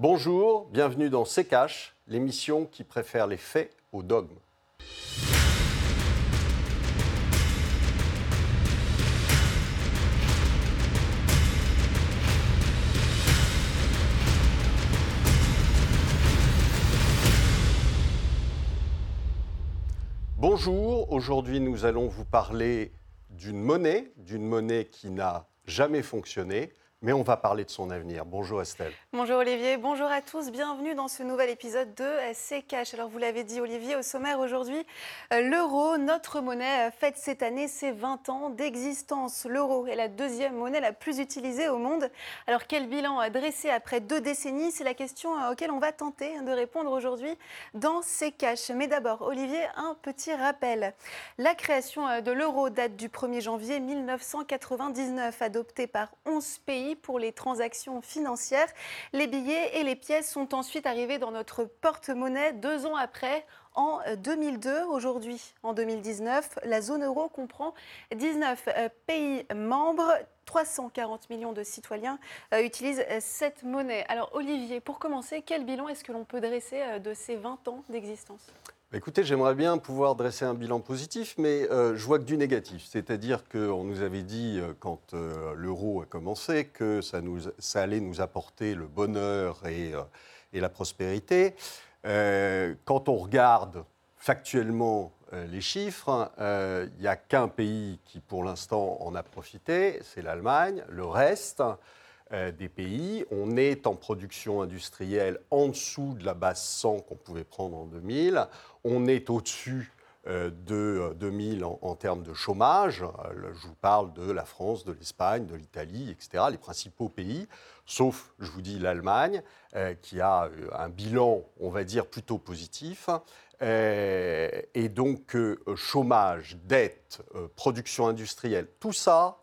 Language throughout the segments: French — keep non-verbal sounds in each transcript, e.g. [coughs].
Bonjour, bienvenue dans C'est l'émission qui préfère les faits aux dogmes. Bonjour, aujourd'hui nous allons vous parler d'une monnaie, d'une monnaie qui n'a jamais fonctionné, mais on va parler de son avenir. Bonjour Estelle. Bonjour Olivier, bonjour à tous, bienvenue dans ce nouvel épisode de C'est Cash. Alors vous l'avez dit Olivier, au sommaire aujourd'hui, euh, l'euro, notre monnaie, euh, fête cette année ses 20 ans d'existence. L'euro est la deuxième monnaie la plus utilisée au monde. Alors quel bilan dressé après deux décennies? C'est la question euh, auquel on va tenter de répondre aujourd'hui dans C'est Cash. Mais d'abord Olivier, un petit rappel. La création de l'euro date du 1er janvier 1999, adoptée par 11 pays pour les transactions financières. Les billets et les pièces sont ensuite arrivés dans notre porte-monnaie deux ans après, en 2002. Aujourd'hui, en 2019, la zone euro comprend 19 euh, pays membres. 340 millions de citoyens euh, utilisent euh, cette monnaie. Alors Olivier, pour commencer, quel bilan est-ce que l'on peut dresser de ces 20 ans d'existence? Écoutez, j'aimerais bien pouvoir dresser un bilan positif, mais euh, je vois que du négatif. C'est-à-dire qu'on nous avait dit, euh, quand euh, l'euro a commencé, que ça, allait nous apporter le bonheur et la prospérité. quand on regarde factuellement les chiffres, il n'y a qu'un pays qui, pour l'instant, en a profité, c'est l'Allemagne. Le reste, euh, des pays. On est en production industrielle en dessous de la base 100 qu'on pouvait prendre en 2000. On est au-dessus euh, de 2000 en, en, termes de chômage. Euh, je vous parle de la France, de l'Espagne, de l'Italie, etc., les principaux pays, sauf, je vous dis, l'Allemagne, qui a un bilan, on va dire, plutôt positif. et donc, chômage, dette, production industrielle, tout ça,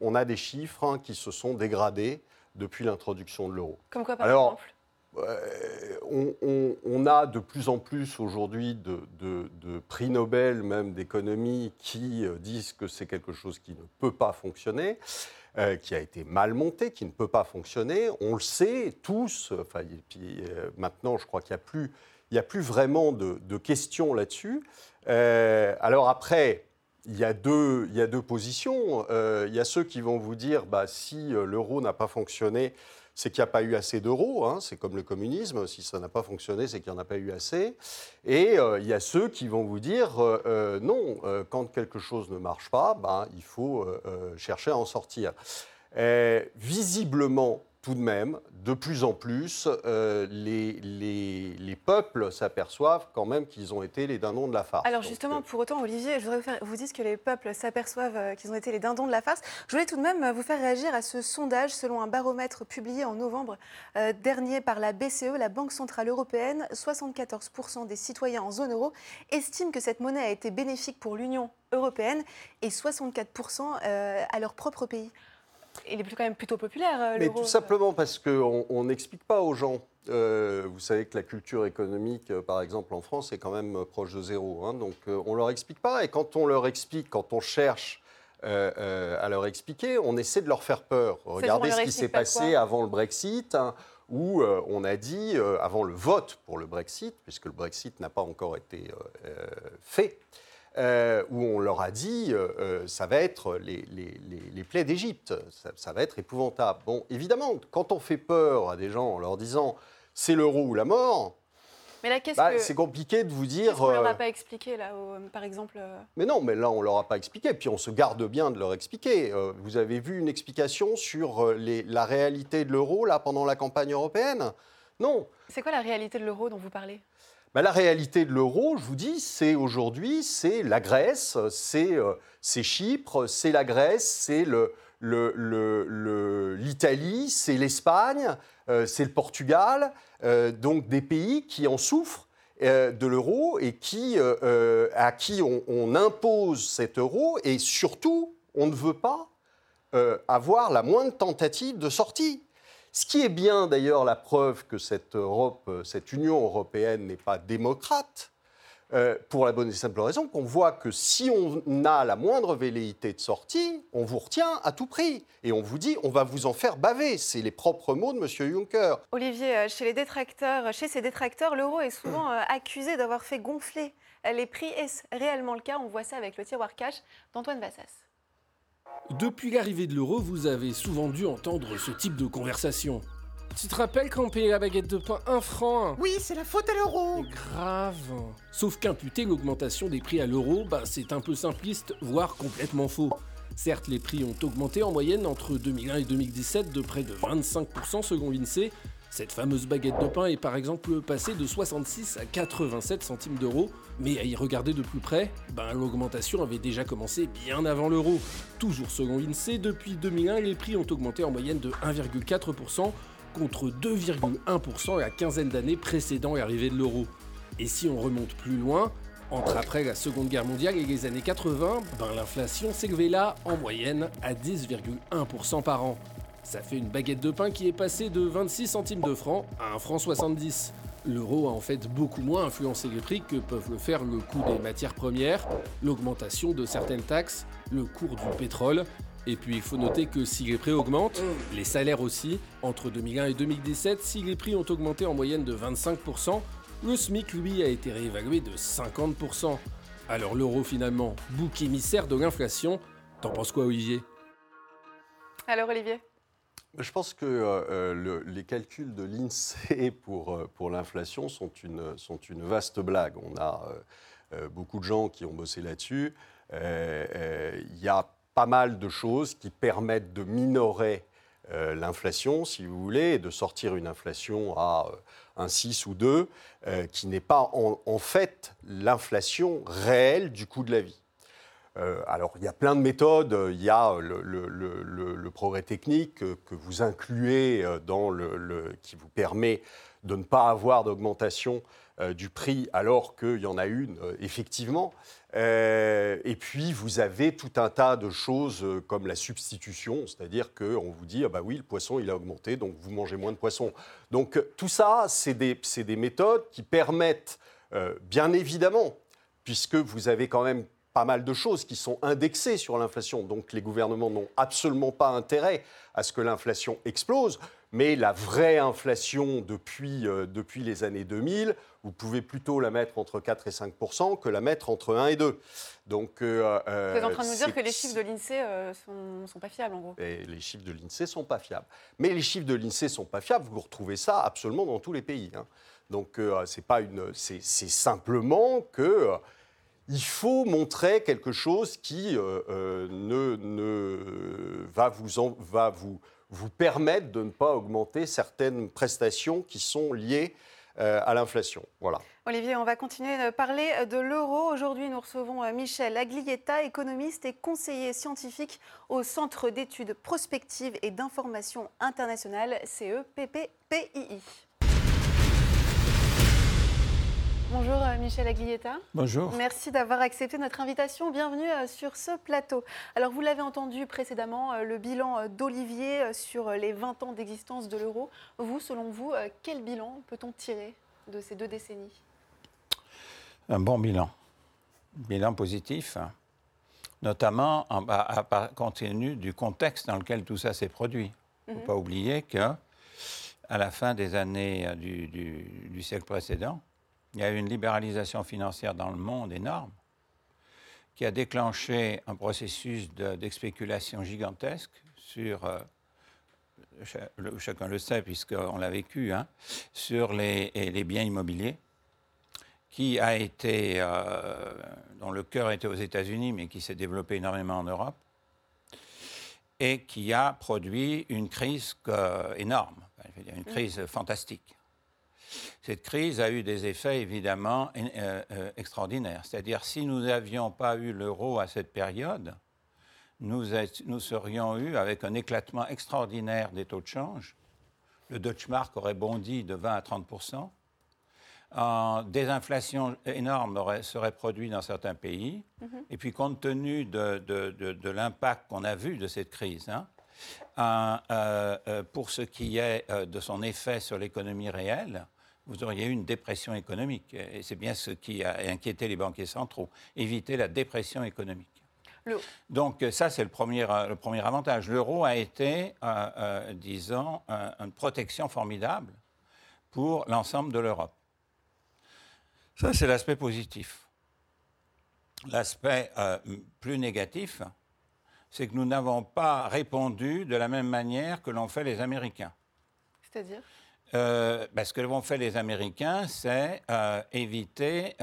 on a des chiffres hein, qui se sont dégradés depuis l'introduction de l'euro. Comme quoi, par Alors, euh, on, a de plus en plus aujourd'hui de, prix Nobel, même d'économie, qui euh, disent que c'est quelque chose qui ne peut pas fonctionner, euh, qui a été mal monté, qui ne peut pas fonctionner. On le sait tous. Enfin, et puis maintenant, je crois qu'il n'y a plus, il a plus vraiment de, questions là-dessus. alors après, il y, a deux, il y a deux positions. Euh, il y a ceux qui vont vous dire bah, si euh, l'euro n'a pas fonctionné, c'est qu'il n'y a pas eu assez d'euros. Hein, c'est comme le communisme. Si ça n'a pas fonctionné, c'est qu'il n'y en a pas eu assez. Et euh, il y a ceux qui vont vous dire non, quand quelque chose ne marche pas, bah, il faut chercher à en sortir. visiblement, tout de même, de plus en plus, euh, les, les, peuples s'aperçoivent quand même qu'ils ont été les dindons de la farce. Alors justement, euh, pour autant, Olivier, je voudrais vous dire que les peuples s'aperçoivent euh, qu'ils ont été les dindons de la farce. Je voulais tout de même vous faire réagir à ce sondage selon un baromètre publié en novembre dernier par la BCE, la Banque Centrale Européenne. 74% des citoyens en zone euro estiment que cette monnaie a été bénéfique pour l'Union européenne et 64% à leur propre pays il est quand même plutôt populaire. Euh, Mais tout simplement parce qu'on n'explique pas aux gens. Euh, vous savez que la culture économique, euh, par exemple en France, est quand même proche de zéro. Hein. donc on ne leur explique pas. Et quand on leur explique, quand on cherche à leur expliquer, on essaie de leur faire peur. Regardez ce qui s'est passé avant le Brexit. Hein, où on a dit, avant le vote pour le Brexit, puisque le Brexit n'a pas encore été fait, euh, où on leur a dit euh, euh, ça va être les, les, plaies d'Égypte, ça, va être épouvantable. Bon, évidemment, quand on fait peur à des gens en leur disant c'est l'euro ou la mort, mais bah, c'est compliqué de vous dire. On ne leur a pas expliqué, là, par exemple. Mais non, mais là, on ne leur a pas expliqué. Puis on se garde bien de leur expliquer. vous avez vu une explication sur la réalité de l'euro, là, pendant la campagne européenne? Non. C'est quoi la réalité de l'euro dont vous parlez? Bah, la réalité de l'euro, je vous dis, c'est aujourd'hui, c'est la Grèce, c'est euh, Chypre, c'est la Grèce, c'est l'Italie, c'est l'Espagne, euh, c'est le Portugal, euh, donc des pays qui en souffrent de l'euro et qui, à qui on, on, impose cet euro et surtout, on ne veut pas avoir la moindre tentative de sortie. Ce qui est bien d'ailleurs la preuve que cette Europe, cette Union européenne n'est pas démocrate, euh, pour la bonne et simple raison qu'on voit que si on a la moindre velléité de sortie, on vous retient à tout prix. Et on vous dit, on va vous en faire baver. C'est les propres mots de M. Juncker. Olivier, euh, chez les détracteurs, chez ces détracteurs, l'euro est souvent euh, accusé d'avoir fait gonfler les prix. Est-ce réellement le cas? On voit ça avec le tiroir cash d'Antoine Vassas. Depuis l'arrivée de l'euro, vous avez souvent dû entendre ce type de conversation. Tu te rappelles quand on payait la baguette de pain un franc? Oui, c'est la faute à l'euro. Grave. Sauf qu'imputer l'augmentation des prix à l'euro, bah, c'est un peu simpliste, voire complètement faux. Certes, les prix ont augmenté en moyenne entre 2001 et 2017 de près de 25% selon l'INSEE. Cette fameuse baguette de pain est par exemple passée de 66 à 87 centimes d'euros, mais à y regarder de plus près, ben, l'augmentation avait déjà commencé bien avant l'euro. Toujours selon l'INSEE, depuis 2001, les prix ont augmenté en moyenne de 1,4%, contre 2,1% la quinzaine d'années précédant l'arrivée de l'euro. Et si on remonte plus loin, entre après la Seconde Guerre mondiale et les années 80, ben l'inflation s'élevait là en moyenne à 10,1% par an. Ça fait une baguette de pain qui est passée de 26 centimes de franc à 1 franc 70. L'euro a en fait beaucoup moins influencé les prix que peuvent le faire le coût des matières premières, l'augmentation de certaines taxes, le cours du pétrole et puis il faut noter que si les prix augmentent, les salaires aussi. Entre 2001 et 2017, si les prix ont augmenté en moyenne de 25%, le SMIC lui a été réévalué de 50%. Alors l'euro finalement, bouc émissaire de l'inflation, t'en penses quoi Olivier? Alors Olivier? Je pense que euh, les calculs de l'INSEE pour, euh, pour l'inflation sont une, sont une vaste blague. On a euh, beaucoup de gens qui ont bossé là-dessus. Il y a pas mal de choses qui permettent de minorer euh, l'inflation, si vous voulez, et de sortir une inflation à euh, un 6 ou 2, euh, qui n'est pas en, fait l'inflation réelle du coût de la vie. Alors, il y a plein de méthodes. Il y a le, progrès technique que vous incluez dans le, qui vous permet de ne pas avoir d'augmentation du prix alors qu'il y en a une, effectivement. Euh, et puis, vous avez tout un tas de choses euh, comme la substitution, c'est-à-dire qu'on vous dit, ah bah oui, le poisson, il a augmenté, donc vous mangez moins de poisson. Donc, tout ça, c'est des, des, méthodes qui permettent, euh, bien évidemment, puisque vous avez quand même pas mal de choses qui sont indexées sur l'inflation, donc les gouvernements n'ont absolument pas intérêt à ce que l'inflation explose, mais la vraie inflation depuis, depuis les années 2000, vous pouvez plutôt la mettre entre 4 et 5 que la mettre entre 1 et 2. Donc, euh, euh, vous êtes en train de nous dire que les chiffres de l'INSEE ne euh, sont, pas fiables, en gros et Les chiffres de l'INSEE ne sont pas fiables. Mais les chiffres de l'INSEE ne sont pas fiables, vous retrouvez ça absolument dans tous les pays. Hein. Donc, c'est pas une, c'est simplement que il faut montrer quelque chose qui ne, ne, va, vous, permettre de ne pas augmenter certaines prestations qui sont liées euh, à l'inflation. Olivier, on va continuer de parler de l'euro. Aujourd'hui, nous recevons euh, Michel Aglietta, économiste et conseiller scientifique au Centre d'études prospectives et d'information internationale, CEPPPII. Bonjour euh, Michel Aglietta. Bonjour. Merci d'avoir accepté notre invitation. Bienvenue euh, sur ce plateau. Alors vous l'avez entendu précédemment, euh, le bilan d'Olivier sur les 20 ans d'existence de l'euro. Vous, selon vous, quel bilan peut-on tirer de ces deux décennies? Un bon bilan. Bilan positif, hein. notamment en, à, compte tenu du contexte dans lequel tout ça s'est produit. Il ne faut mhm. pas oublier que à la fin des années du siècle précédent, il y a eu une libéralisation financière dans le monde énorme qui a déclenché un processus d'expéculation gigantesque sur, euh, chacun le sait puisqu'on l'a vécu, hein, sur les, les, biens immobiliers, qui a été, euh, dont le cœur était aux États-Unis, mais qui s'est développé énormément en Europe, et qui a produit une crise énorme, une crise fantastique. Cette crise a eu des effets évidemment euh, euh, extraordinaires. C'est-à-dire si nous n'avions pas eu l'euro à cette période, nous, nous, serions eu avec un éclatement extraordinaire des taux de change. Le Deutsche Mark aurait bondi de 20 à 30% des inflations énormes seraient produites dans certains pays. Mm-hmm. Et puis, compte tenu de, l'impact qu'on a vu de cette crise, hein, euh, pour ce qui est de son effet sur l'économie réelle, vous auriez eu une dépression économique. Et c'est bien ce qui a inquiété les banquiers centraux, éviter la dépression économique. Donc ça, c'est le premier, le premier avantage. L'euro a été, euh, euh, disons, une protection formidable pour l'ensemble de l'Europe. Ça, c'est l'aspect positif. L'aspect euh, plus négatif, c'est que nous n'avons pas répondu de la même manière que l'ont fait les Américains. C'est-à-dire? Euh, ben, ce que vont faire les Américains, c'est euh, éviter,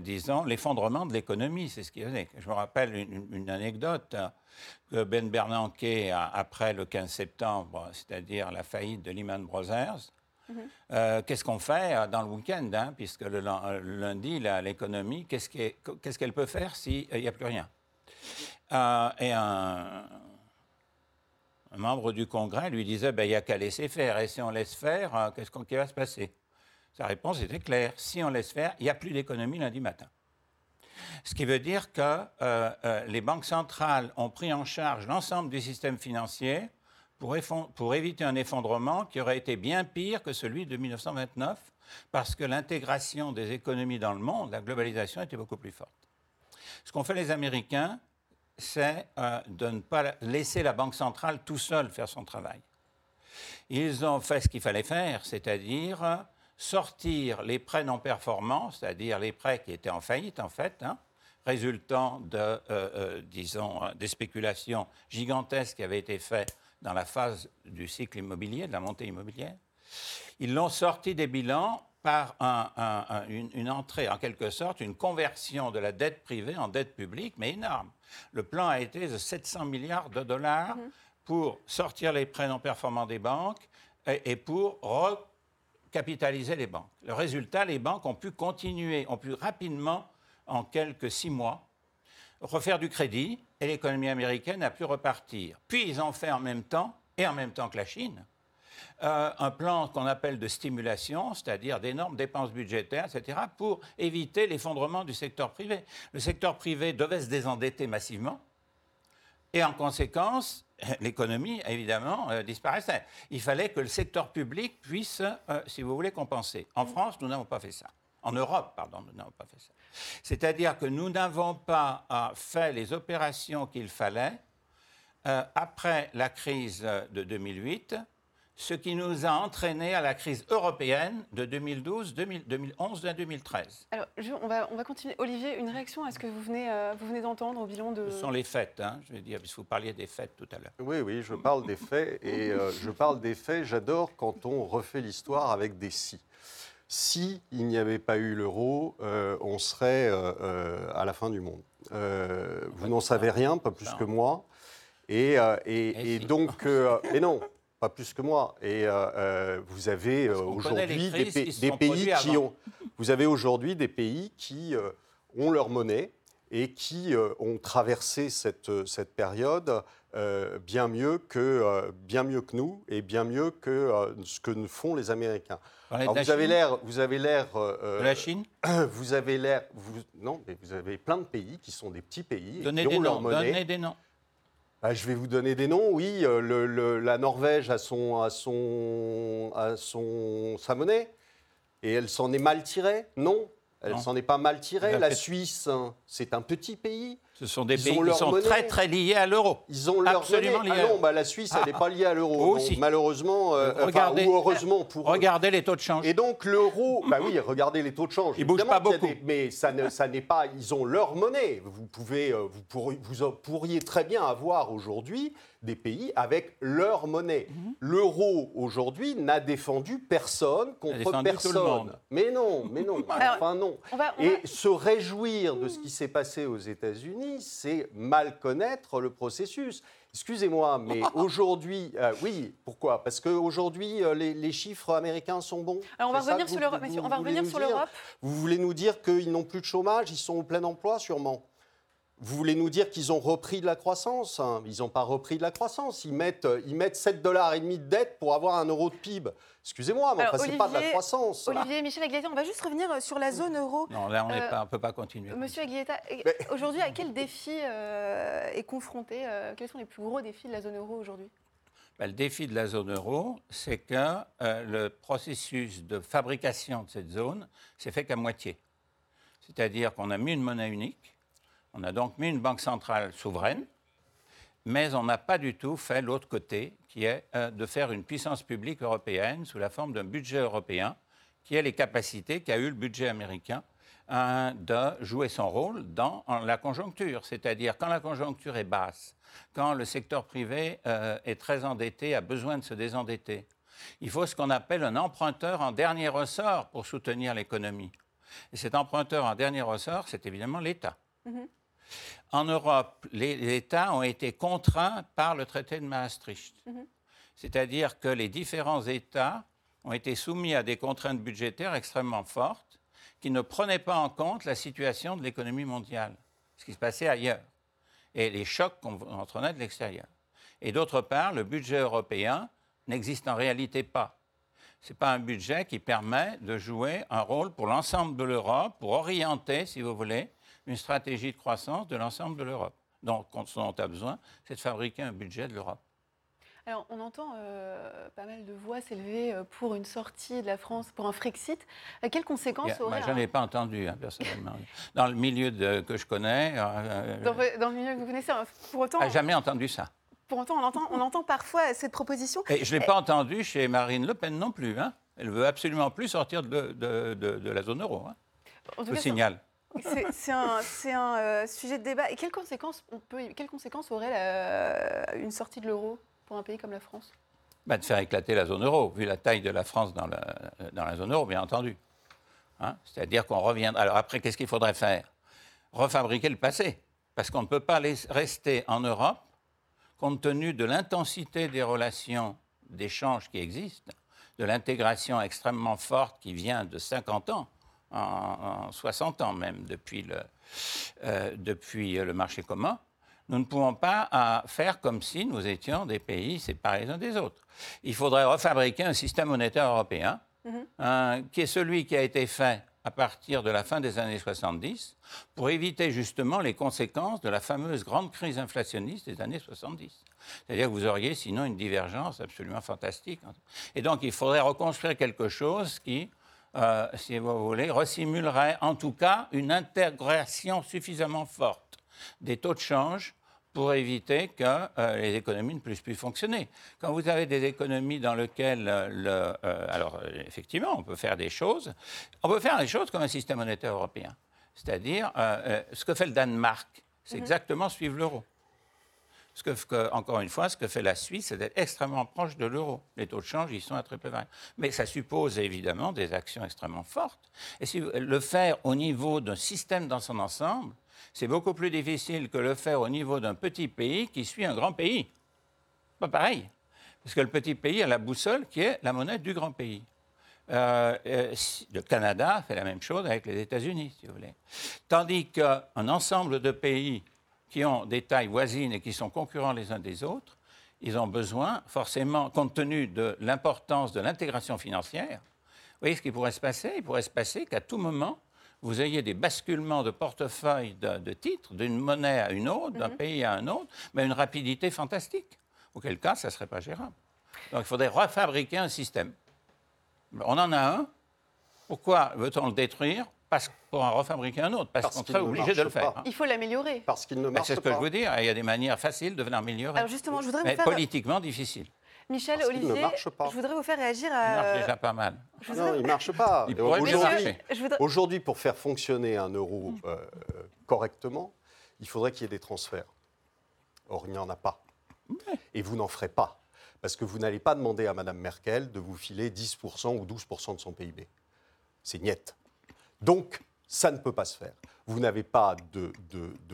disons, l'effondrement de l'économie. C'est ce qu'ils faisaient. Je me rappelle une, anecdote que Ben Bernanke, après le 15 septembre, c'est-à-dire la faillite de Lehman Brothers, euh, qu'est-ce qu'on fait euh, dans le week-end hein, Puisque le, lundi, l'économie, qu'est-ce qu'elle peut faire s'il n'y a plus rien? Euh, Et un, membre du Congrès lui disait ben, il n'y a qu'à laisser faire. Et si on laisse faire, qu'est-ce qui va se passer? Sa réponse était claire si on laisse faire, il n'y a plus d'économie lundi matin. Ce qui veut dire que les banques centrales ont pris en charge l'ensemble du système financier pour, éviter un effondrement qui aurait été bien pire que celui de 1929, parce que l'intégration des économies dans le monde, la globalisation était beaucoup plus forte. Ce qu'ont fait les Américains, c'est euh, de ne pas laisser la Banque centrale tout seul faire son travail. Ils ont fait ce qu'il fallait faire, c'est-à-dire sortir les prêts non performants, c'est-à-dire les prêts qui étaient en faillite en fait, hein, résultant de, euh, euh, disons, des spéculations gigantesques qui avaient été faites dans la phase du cycle immobilier, de la montée immobilière. Ils l'ont sorti des bilans par une, entrée, en quelque sorte, une conversion de la dette privée en dette publique, mais énorme. Le plan a été de 700 milliards de dollars mhm. pour sortir les prêts non performants des banques et, et pour recapitaliser les banques. Le résultat, les banques ont pu continuer, ont pu rapidement, en quelques six mois, refaire du crédit et l'économie américaine a pu repartir. Puis ils ont fait en même temps, et en même temps que la Chine, euh, un plan qu'on appelle de stimulation, c'est-à-dire d'énormes dépenses budgétaires, etc., pour éviter l'effondrement du secteur privé. Le secteur privé devait se désendetter massivement, et en conséquence, [laughs] l'économie, évidemment, euh, disparaissait. Il fallait que le secteur public puisse, euh, si vous voulez, compenser. En France, nous n'avons pas fait ça. En Europe, pardon, nous n'avons pas fait ça. C'est-à-dire que nous n'avons pas fait les opérations qu'il fallait après la crise de 2008, ce qui nous a entraîné à la crise européenne de 2012, 2011 et 2013. Alors, on, va, on va continuer. Olivier, une réaction à ce que vous venez, euh, vous venez d'entendre au bilan de... Ce sont les faits, hein, je veux dire, puisque vous parliez des faits tout à l'heure. Oui, oui, je parle des faits, et je parle des faits, j'adore quand on refait l'histoire avec des si si il n'y avait pas eu l'euro, euh, on serait euh, euh, à la fin du monde. vous n'en savez rien, pas plus que moi. Et, et, donc, [laughs] mais non, pas plus que moi. Et vous avez aujourd'hui des, pays qui ont, vous avez aujourd'hui des pays qui ont leur monnaie et qui ont traversé cette, cette période bien, mieux que, bien mieux que nous et bien mieux que ce que font les Américains vous, avez l'air, vous avez l'air. Euh, de la Chine [coughs] Vous avez l'air. Non, mais vous avez plein de pays qui sont des petits pays. Donnez des noms. Donnez des noms. Bah, je vais vous donner des noms. Oui, euh, le, la Norvège a son, a son, a son, sa monnaie et elle s'en est mal tirée? Non, elle s'en est pas mal tirée. La Suisse, hein, c'est un petit pays. Ce sont des pays qui sont très très liés à l'euro. Ils ont leur Absolument liés. Ah non, bah, la Suisse, elle n'est pas liée à l'euro. malheureusement, euh, regardez, ou heureusement pour Regardez les taux de change. Et donc l'euro, bah oui, regardez les taux de change. Ils bougent pas beaucoup. mais ça, ça n'est pas. Ils ont leur monnaie. Vous pouvez, euh, vous, pourriez, vous pourriez très bien avoir aujourd'hui des pays avec leur monnaie. Mhm. L'euro aujourd'hui n'a défendu personne contre personne. Mais non, mais non. [laughs] enfin non. Et se réjouir de ce qui s'est passé aux États-Unis, c'est mal connaître le processus. Excusez-moi, mais [laughs] aujourd'hui, euh, oui, pourquoi? Parce qu'aujourd'hui, euh, les, les, chiffres américains sont bons. Alors on va revenir sur l'Europe. On va revenir sur l'Europe. Vous voulez nous dire qu'ils n'ont plus de chômage, ils sont au plein emploi, sûrement? Vous voulez nous dire qu'ils ont repris de la croissance hein? Ils n'ont pas repris de la croissance. Ils mettent, ils mettent 7,5 dollars de dette pour avoir un euro de PIB. Excusez-moi, mais ce n'est pas de la croissance. Olivier, Michel Aguileta, on va juste revenir sur la zone euro. Non, là, on ne peut pas continuer. Monsieur Aguileta, aujourd'hui, à quel défi euh, est confronté euh, Quels sont les plus gros défis de la zone euro aujourd'hui? Ben, Le défi de la zone euro, c'est que euh, le processus de fabrication de cette zone s'est fait qu'à moitié. C'est-à-dire qu'on a mis une monnaie unique, on a donc mis une banque centrale souveraine, mais on n'a pas du tout fait l'autre côté, qui est euh, de faire une puissance publique européenne sous la forme d'un budget européen, qui a les capacités qu'a eu le budget américain euh, de jouer son rôle dans la conjoncture. C'est-à-dire quand la conjoncture est basse, quand le secteur privé euh, est très endetté, a besoin de se désendetter. Il faut ce qu'on appelle un emprunteur en dernier ressort pour soutenir l'économie. Et cet emprunteur en dernier ressort, c'est évidemment l'État. Mm-hmm. En Europe, les, États ont été contraints par le traité de Maastricht. Mhm. C'est-à-dire que les différents États ont été soumis à des contraintes budgétaires extrêmement fortes qui ne prenaient pas en compte la situation de l'économie mondiale, ce qui se passait ailleurs, et les chocs qu'on entraînait de l'extérieur. Et d'autre part, le budget européen n'existe en réalité pas. Ce n'est pas un budget qui permet de jouer un rôle pour l'ensemble de l'Europe, pour orienter, si vous voulez, une stratégie de croissance de l'ensemble de l'Europe. Donc, ce dont on a besoin, c'est de fabriquer un budget de l'Europe. Alors, on entend euh, pas mal de voix s'élever euh, pour une sortie de la France, pour un Frexit. Euh, quelles conséquences aurait... Je n'en ai pas entendu, hein, personnellement. [laughs] dans le milieu que je connais... Dans, le milieu que vous connaissez, hein, pour autant... n'ai jamais entendu ça. Pour autant, on entend, on entend parfois cette proposition. Et je ne l'ai pas entendu chez Marine Le Pen non plus. Hein. Elle veut absolument plus sortir de, de, la zone euro. Hein. Je signale. C'est un, euh, sujet de débat. Et quelles conséquences, on aurait une sortie de l'euro pour un pays comme la France? Bah, De faire éclater la zone euro, vu la taille de la France dans la, dans la zone euro, bien entendu. Hein? C'est-à-dire qu'on revient. Alors après, qu'est-ce qu'il faudrait faire? Refabriquer le passé. Parce qu'on ne peut pas rester en Europe, compte tenu de l'intensité des relations d'échange qui existent, de l'intégration extrêmement forte qui vient de 50 ans en, 60 ans même depuis le, euh, depuis le marché commun, nous ne pouvons pas euh, faire comme si nous étions des pays séparés les uns des autres. Il faudrait refabriquer un système monétaire européen mhm. qui est celui qui a été fait à partir de la fin des années 70 pour éviter justement les conséquences de la fameuse grande crise inflationniste des années 70. C'est-à-dire que vous auriez sinon une divergence absolument fantastique. Et donc il faudrait reconstruire quelque chose qui euh, si vous voulez, resimulerait en tout cas une intégration suffisamment forte des taux de change pour éviter que euh, les économies ne puissent plus fonctionner. Quand vous avez des économies dans lesquelles, euh, le, alors effectivement, on peut faire des choses, on peut faire des choses comme un système monétaire européen. C'est-à-dire, ce que fait le Danemark, c'est mhm. exactement suivre l'euro. Ce que, encore une fois, ce que fait la Suisse, c'est d'être extrêmement proche de l'euro. Les taux de change, ils sont à très peu près. Mais ça suppose évidemment des actions extrêmement fortes. Et si le faire au niveau d'un système dans son ensemble, c'est beaucoup plus difficile que le faire au niveau d'un petit pays qui suit un grand pays. Pas pareil. Parce que le petit pays a la boussole qui est la monnaie du grand pays. Euh, euh, le Canada fait la même chose avec les États-Unis, si vous voulez. Tandis qu'un ensemble de pays qui ont des tailles voisines et qui sont concurrents les uns des autres, ils ont besoin, forcément, compte tenu de l'importance de l'intégration financière, vous voyez ce qui pourrait se passer? Il pourrait se passer qu'à tout moment, vous ayez des basculements de portefeuille de, titres, d'une monnaie à une autre, d'un mhm. pays à un autre, mais à une rapidité fantastique. Auquel cas, ça ne serait pas gérable. Donc il faudrait refabriquer un système. On en a un. Pourquoi veut-on le détruire? Parce, pour en refabriquer un autre, parce, qu'on serait obligé de le faire. Il faut l'améliorer. Parce qu'il ne marche pas. C'est ce que je veux dire. Il y a des manières faciles de l'améliorer. Alors justement, je voudrais mais vous faire... politiquement difficile. Michel, Olivier, je voudrais vous faire réagir à... Il marche déjà pas mal. Non, il ne marche pas. Aujourd'hui, Aujourd'hui, pour faire fonctionner un euro euh, correctement, il faudrait qu'il y ait des transferts. Or, il n'y en a pas. Et vous n'en ferez pas. Parce que vous n'allez pas demander à Mme Merkel de vous filer 10% ou 12% de son PIB. C'est niette. Donc, ça ne peut pas se faire. Vous n'avez pas de,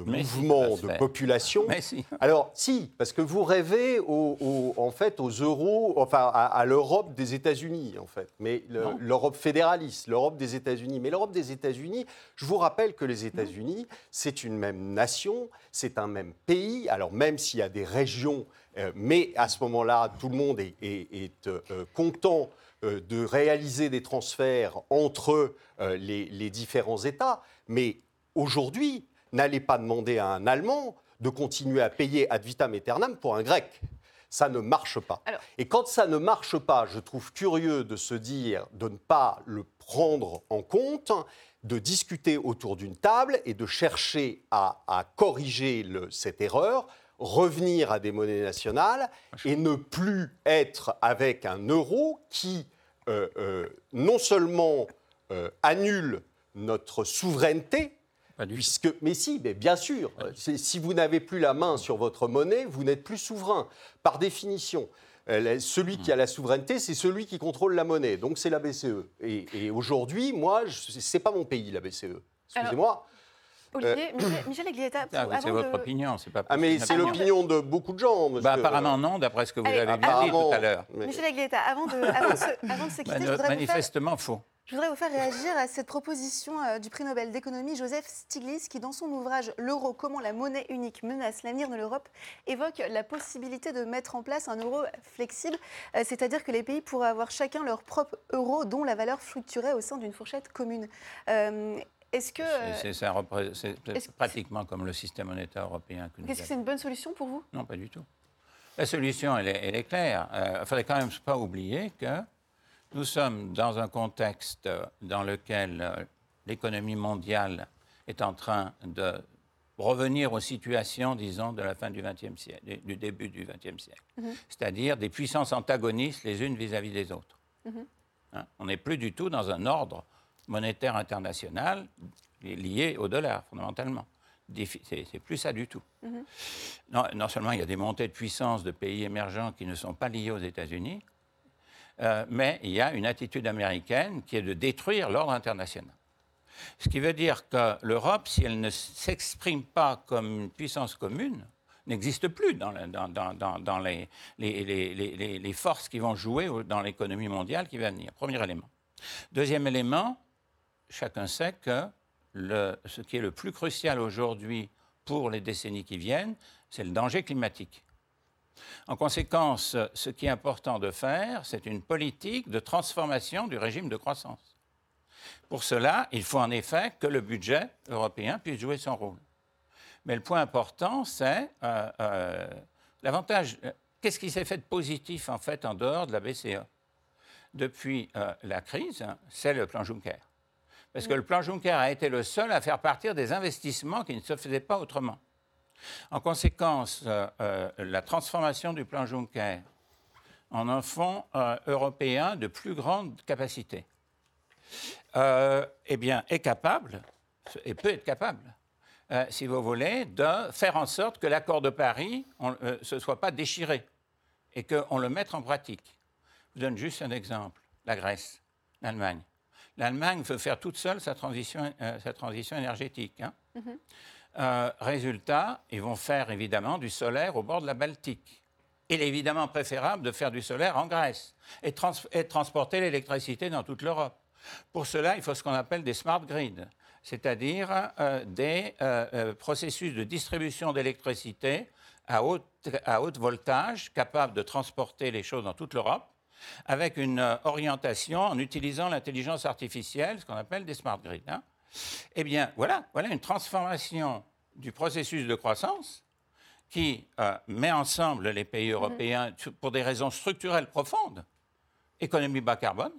mouvement de population. Mais si. Alors, si, parce que vous rêvez en fait aux euros, enfin à, l'Europe des États-Unis, en fait. Mais l'Europe fédéraliste, l'Europe des États-Unis. Mais l'Europe des États-Unis, je vous rappelle que les États-Unis, c'est une même nation, c'est un même pays. Alors, même s'il y a des régions, euh, mais à ce moment-là, tout le monde est, euh, content de réaliser des transferts entre euh, les, différents États. Mais aujourd'hui, n'allez pas demander à un Allemand de continuer à payer ad vitam aeternam pour un Grec. ça ne marche pas. Et quand ça ne marche pas, je trouve curieux de se dire de ne pas le prendre en compte, de discuter autour d'une table et de chercher à, corriger cette erreur, revenir à des monnaies nationales et ne plus être avec un euro qui euh, euh, non seulement euh, annule notre souveraineté, puisque, mais si, mais bien sûr, si vous n'avez plus la main sur votre monnaie, vous n'êtes plus souverain, par définition. Celui qui a la souveraineté, c'est celui qui contrôle la monnaie, donc c'est la BCE. Et, aujourd'hui, moi, c'est pas mon pays, la BCE. Excusez-moi. Olivier, Michel, Aglietta, [coughs] ah, c'est votre opinion, c'est pas. Ah mais c'est l'opinion de beaucoup de gens. Bah, apparemment non, d'après ce que vous avez dit tout à l'heure. Michel Aglietta, avant de, avant de, se, avant de se quitter, je voudrais manifestement vous faire, faux. Je voudrais vous faire réagir à cette proposition euh, du prix Nobel d'économie Joseph Stiglitz qui, dans son ouvrage L'euro, comment la monnaie unique menace l'avenir de l'Europe, évoque la possibilité de mettre en place un euro flexible, euh, c'est-à-dire que les pays pourraient avoir chacun leur propre euro dont la valeur fluctuerait au sein d'une fourchette commune. Euh, est-ce que c'est pratiquement comme le système monétaire européen que Est-ce que c'est une bonne solution pour vous? Non, pas du tout. La solution, elle est, claire. Il ne faudrait quand même pas oublier que nous sommes dans un contexte dans lequel euh, l'économie mondiale est en train de revenir aux situations, disons, de la fin du XXe siècle, du début du XXe siècle. Mhm. C'est-à-dire des puissances antagonistes les unes vis-à-vis des autres. Mhm. Hein? On n'est plus du tout dans un ordre monétaire international lié au dollar, fondamentalement. C'est plus ça du tout. Mhm. non, non, seulement il y a des montées de puissance de pays émergents qui ne sont pas liés aux États-Unis, euh, mais il y a une attitude américaine qui est de détruire l'ordre international. Ce qui veut dire que l'Europe, si elle ne s'exprime pas comme une puissance commune, n'existe plus dans, les, les, forces qui vont jouer dans l'économie mondiale qui va venir. Premier élément. Deuxième élément, chacun sait que ce qui est le plus crucial aujourd'hui pour les décennies qui viennent, c'est le danger climatique. En conséquence, ce qui est important de faire, c'est une politique de transformation du régime de croissance. Pour cela, il faut en effet que le budget européen puisse jouer son rôle. Mais le point important, c'est euh, euh, l'avantage. Euh, qu'est-ce qui s'est fait de positif en fait en dehors de la BCE depuis la crise C'est le plan Juncker. Parce que le plan Juncker a été le seul à faire partir des investissements qui ne se faisaient pas autrement. En conséquence, euh, euh, la transformation du plan Juncker en un fonds euh, européen de plus grande capacité eh est capable, et peut être capable, si vous voulez, de faire en sorte que l'accord de Paris ne se soit pas déchiré et qu'on le mette en pratique. Je vous donne juste un exemple, la Grèce, l'Allemagne. L'Allemagne veut faire toute seule sa transition, sa transition énergétique. Hein. Mm-hmm. Euh, résultat, ils vont faire évidemment du solaire au bord de la Baltique. Il est évidemment préférable de faire du solaire en Grèce et, de transporter l'électricité dans toute l'Europe. Pour cela, il faut ce qu'on appelle des smart grids, c'est-à-dire euh, des euh, processus de distribution d'électricité à haute, à haute voltage capables de transporter les choses dans toute l'Europe avec une orientation en utilisant l'intelligence artificielle, ce qu'on appelle des smart grids. Hein. Eh bien, voilà, voilà une transformation du processus de croissance qui euh, met ensemble les pays mhm. européens pour des raisons structurelles profondes, économie bas carbone,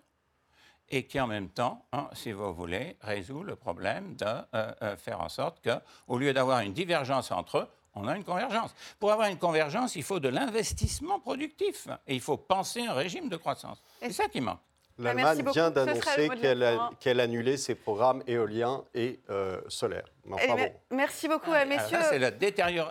et qui en même temps, hein, si vous voulez, résout le problème de euh, euh, faire en sorte qu'au lieu d'avoir une divergence entre eux, on a une convergence. Pour avoir une convergence, il faut de l'investissement productif et il faut penser un régime de croissance. C'est ça qui manque. Bah, L'Allemagne vient d'annoncer qu'elle annulait ses programmes éoliens et euh, solaires. Eh ben, merci beaucoup, ah, messieurs. C'est la,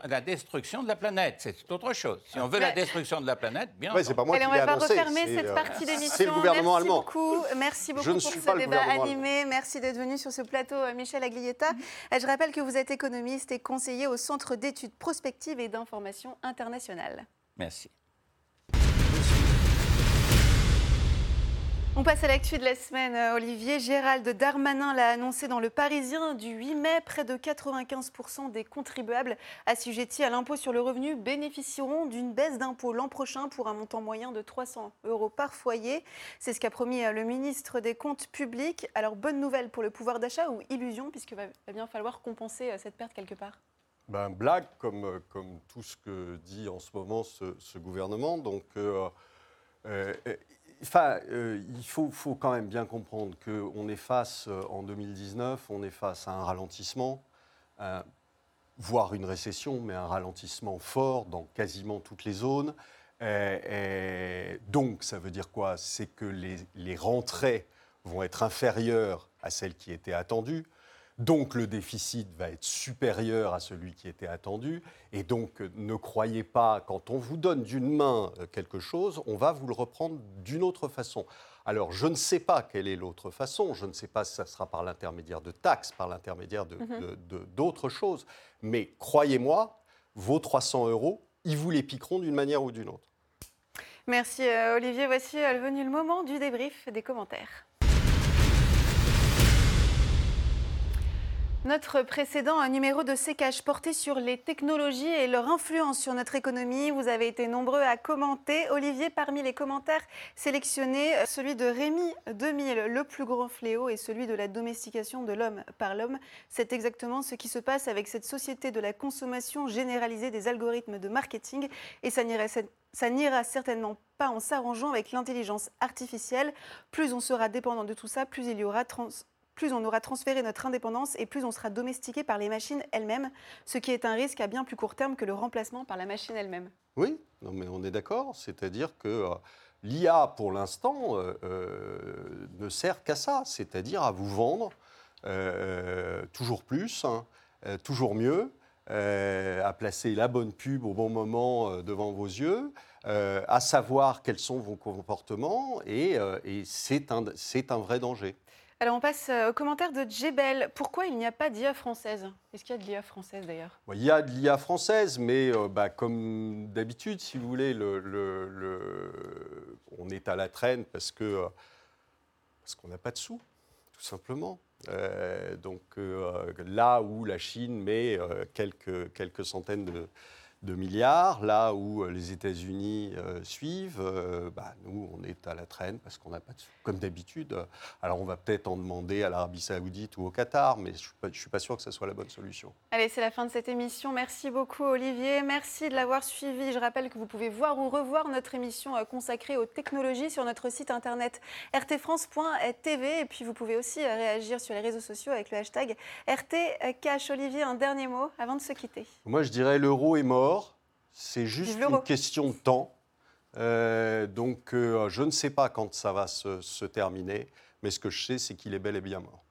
la, destruction de la planète, c'est autre chose. Si on veut la destruction de la planète, bien. Ouais, c'est pas moi Allez, qui on va refermer cette euh, partie d'émission. C'est le gouvernement merci allemand. Beaucoup. Merci beaucoup pour ce débat animé. Merci d'être venu sur ce plateau, euh, Michel Aglietta. Mm-hmm. Je rappelle que vous êtes économiste et conseiller au Centre d'études prospectives et d'information internationale. Merci. On passe à l'actu de la semaine. Euh, Olivier Gérald Darmanin l'a annoncé dans le Parisien du 8 mai. Près de 95% des contribuables assujettis à l'impôt sur le revenu bénéficieront d'une baisse d'impôt l'an prochain pour un montant moyen de 300 euros par foyer. C'est ce qu'a promis euh, le ministre des Comptes publics. Alors, bonne nouvelle pour le pouvoir d'achat ou illusion, puisqu'il va bien falloir compenser euh, cette perte quelque part? Ben, blague, comme, tout ce que dit en ce moment ce, gouvernement. Donc, euh, il faut, quand même bien comprendre qu'on est face, en 2019, on est face à un ralentissement, voire une récession, mais un ralentissement fort dans quasiment toutes les zones. Et, donc, ça veut dire quoi? C'est que les, les rentrées vont être inférieures à celles qui étaient attendues. Donc le déficit va être supérieur à celui qui était attendu. Et donc ne croyez pas, quand on vous donne d'une main euh, quelque chose, on va vous le reprendre d'une autre façon. Alors je ne sais pas quelle est l'autre façon, je ne sais pas si ça sera par l'intermédiaire de taxes, par l'intermédiaire mhm. d'autres choses. Mais croyez-moi, vos 300 euros, ils vous les piqueront d'une manière ou d'une autre. Merci euh, Olivier. Voici euh, venu le moment du débrief des commentaires. Notre précédent numéro de sécage portait sur les technologies et leur influence sur notre économie. Vous avez été nombreux à commenter. Olivier, parmi les commentaires sélectionnés, celui de Rémi 2000, le plus grand fléau, et celui de la domestication de l'homme par l'homme. C'est exactement ce qui se passe avec cette société de la consommation généralisée des algorithmes de marketing. Et ça n'ira certainement pas en s'arrangeant avec l'intelligence artificielle. Plus on sera dépendant de tout ça, plus il y aura trans plus on aura transféré notre indépendance et plus on sera domestiqué par les machines elles-mêmes, ce qui est un risque à bien plus court terme que le remplacement par la machine elle-même. Oui, mais on est d'accord. C'est-à-dire que euh, l'IA, pour l'instant, euh, euh, ne sert qu'à ça, c'est-à-dire à vous vendre toujours plus, hein, toujours mieux, à placer la bonne pub au bon moment devant vos yeux, à savoir quels sont vos comportements, et, c'est un vrai danger. Alors on passe euh, au commentaire de Jebel. Pourquoi il n'y a pas d'IA française? Est-ce qu'il y a de l'IA française d'ailleurs? Il y a de l'IA française, mais euh, bah, comme d'habitude, si vous voulez, on est à la traîne parce que euh, qu'on n'a pas de sous, tout simplement. donc là où la Chine met quelques centaines de, de milliards, là où euh, les États-Unis euh, suivent, euh, bah, nous, on est à la traîne parce qu'on n'a pas de comme d'habitude. Alors, on va peut-être en demander à l'Arabie Saoudite ou au Qatar, mais je ne suis, pas sûr que ce soit la bonne solution. Allez, c'est la fin de cette émission. Merci beaucoup, Olivier. Merci de l'avoir suivi. Je rappelle que vous pouvez voir ou revoir notre émission consacrée aux technologies sur notre site internet rtfrance.tv. Et puis, vous pouvez aussi réagir sur les réseaux sociaux avec le hashtag RTCash. Olivier, un dernier mot avant de se quitter. Moi, je dirais l'euro est mort. C'est juste une question de temps. Euh, donc, euh, je ne sais pas quand ça va se, se terminer, mais ce que je sais, c'est qu'il est bel et bien mort.